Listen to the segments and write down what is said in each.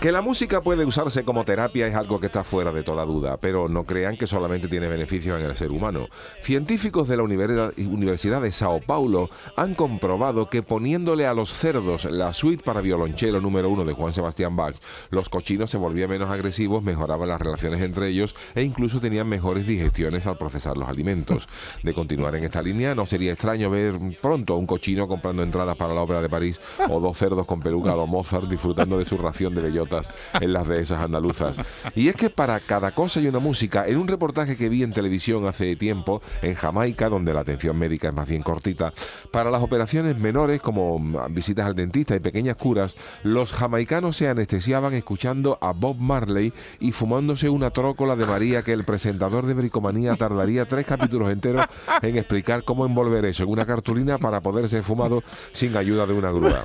Que la música puede usarse como terapia es algo que está fuera de toda duda, pero no crean que solamente tiene beneficios en el ser humano. Científicos de la Universidad de Sao Paulo han comprobado que poniéndole a los cerdos la suite para violonchelo número uno de Juan Sebastián Bach, los cochinos se volvían menos agresivos, mejoraban las relaciones entre ellos e incluso tenían mejores digestiones al procesar los alimentos. De continuar en esta línea, no sería extraño ver pronto un cochino comprando entradas para la ópera de París o dos cerdos con peluca o Mozart disfrutando de su ración de bellota en las dehesas andaluzas. Y es que para cada cosa hay una música. En un reportaje que vi en televisión hace tiempo, en Jamaica, donde la atención médica es más bien cortita, para las operaciones menores como visitas al dentista y pequeñas curas, los jamaicanos se anestesiaban escuchando a Bob Marley y fumándose una trócola de María que el presentador de Bricomanía tardaría tres capítulos enteros en explicar cómo envolver eso en una cartulina para poder ser fumado sin ayuda de una grúa.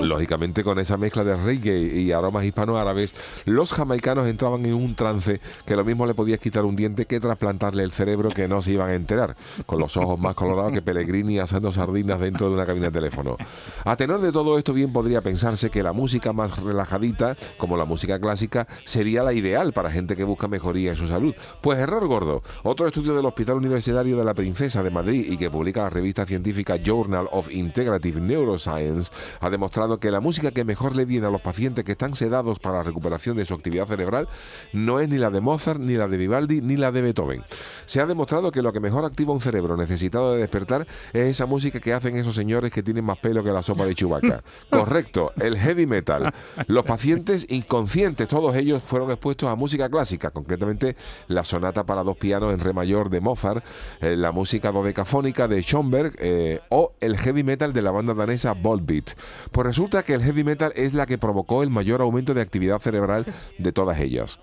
Lógicamente con esa mezcla de reggae y aromas hispano-árabes, los jamaicanos entraban en un trance que lo mismo le podía quitar un diente que trasplantarle el cerebro que no se iban a enterar, con los ojos más colorados que Pellegrini asando sardinas dentro de una cabina de teléfono. A tenor de todo esto bien podría pensarse que la música más relajadita, como la música clásica, sería la ideal para gente que busca mejoría en su salud. Pues error gordo. Otro estudio del Hospital Universitario de la Princesa de Madrid y que publica la revista científica Journal of Integrative Neuroscience ha demostrado que la música que mejor le viene a los pacientes que están sedados para la recuperación de su actividad cerebral no es ni la de Mozart, ni la de Vivaldi, ni la de Beethoven. Se ha demostrado que lo que mejor activa un cerebro necesitado de despertar es esa música que hacen esos señores que tienen más pelo que la sopa de Chubaca. Correcto, el heavy metal. Los pacientes inconscientes, todos ellos fueron expuestos a música clásica, concretamente la sonata para dos pianos en re mayor de Mozart, eh, la música dodecafónica de Schoenberg eh, o el heavy metal de la banda danesa Volbeat. Pues resulta que el heavy metal es la que provocó el mayor aumento de actividad cerebral de todas ellas.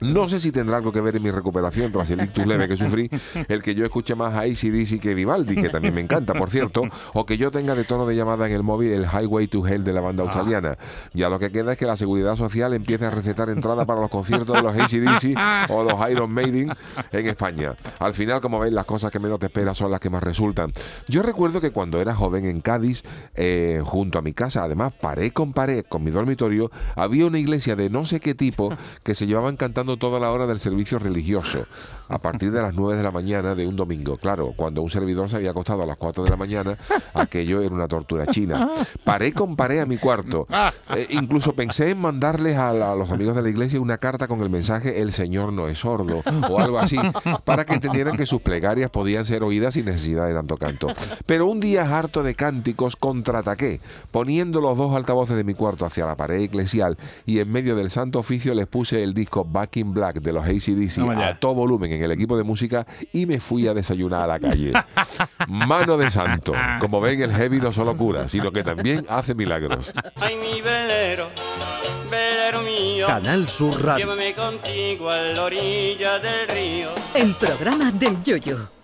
No sé si tendrá algo que ver en mi recuperación tras el ictus leve que sufrí, el que yo escuche más a ACDC que Vivaldi, que también me encanta, por cierto, o que yo tenga de tono de llamada en el móvil el Highway to Hell de la banda ah. australiana. Ya lo que queda es que la seguridad social empiece a recetar entrada para los conciertos de los ACDC o los Iron Maiden en España. Al final, como veis, las cosas que menos te esperas son las que más resultan. Yo recuerdo que cuando era joven en Cádiz, eh, junto a mi casa, además, paré con pared con mi dormitorio, había una iglesia de no sé qué tipo que se llevaban cantando toda la hora del servicio religioso, a partir de las 9 de la mañana de un domingo. Claro, cuando un servidor se había acostado a las 4 de la mañana, aquello era una tortura china. Paré con paré a mi cuarto. Eh, incluso pensé en mandarles a, los amigos de la iglesia una carta con el mensaje El Señor no es sordo o algo así, para que entendieran que sus plegarias podían ser oídas sin necesidad de tanto canto. Pero un día harto de cánticos contraataqué, poniendo los dos altavoces de mi cuarto hacia la pared eclesial y en medio del santo oficio les puse el disco Back Black de los ACDC a todo volumen en el equipo de música y me fui a desayunar a la calle. Mano de santo. Como ven, el heavy no solo cura, sino que también hace milagros. Ay, mi velero, velero mío. Canal Sur Radio. Llévame contigo a la orilla del río. El programa del yoyo.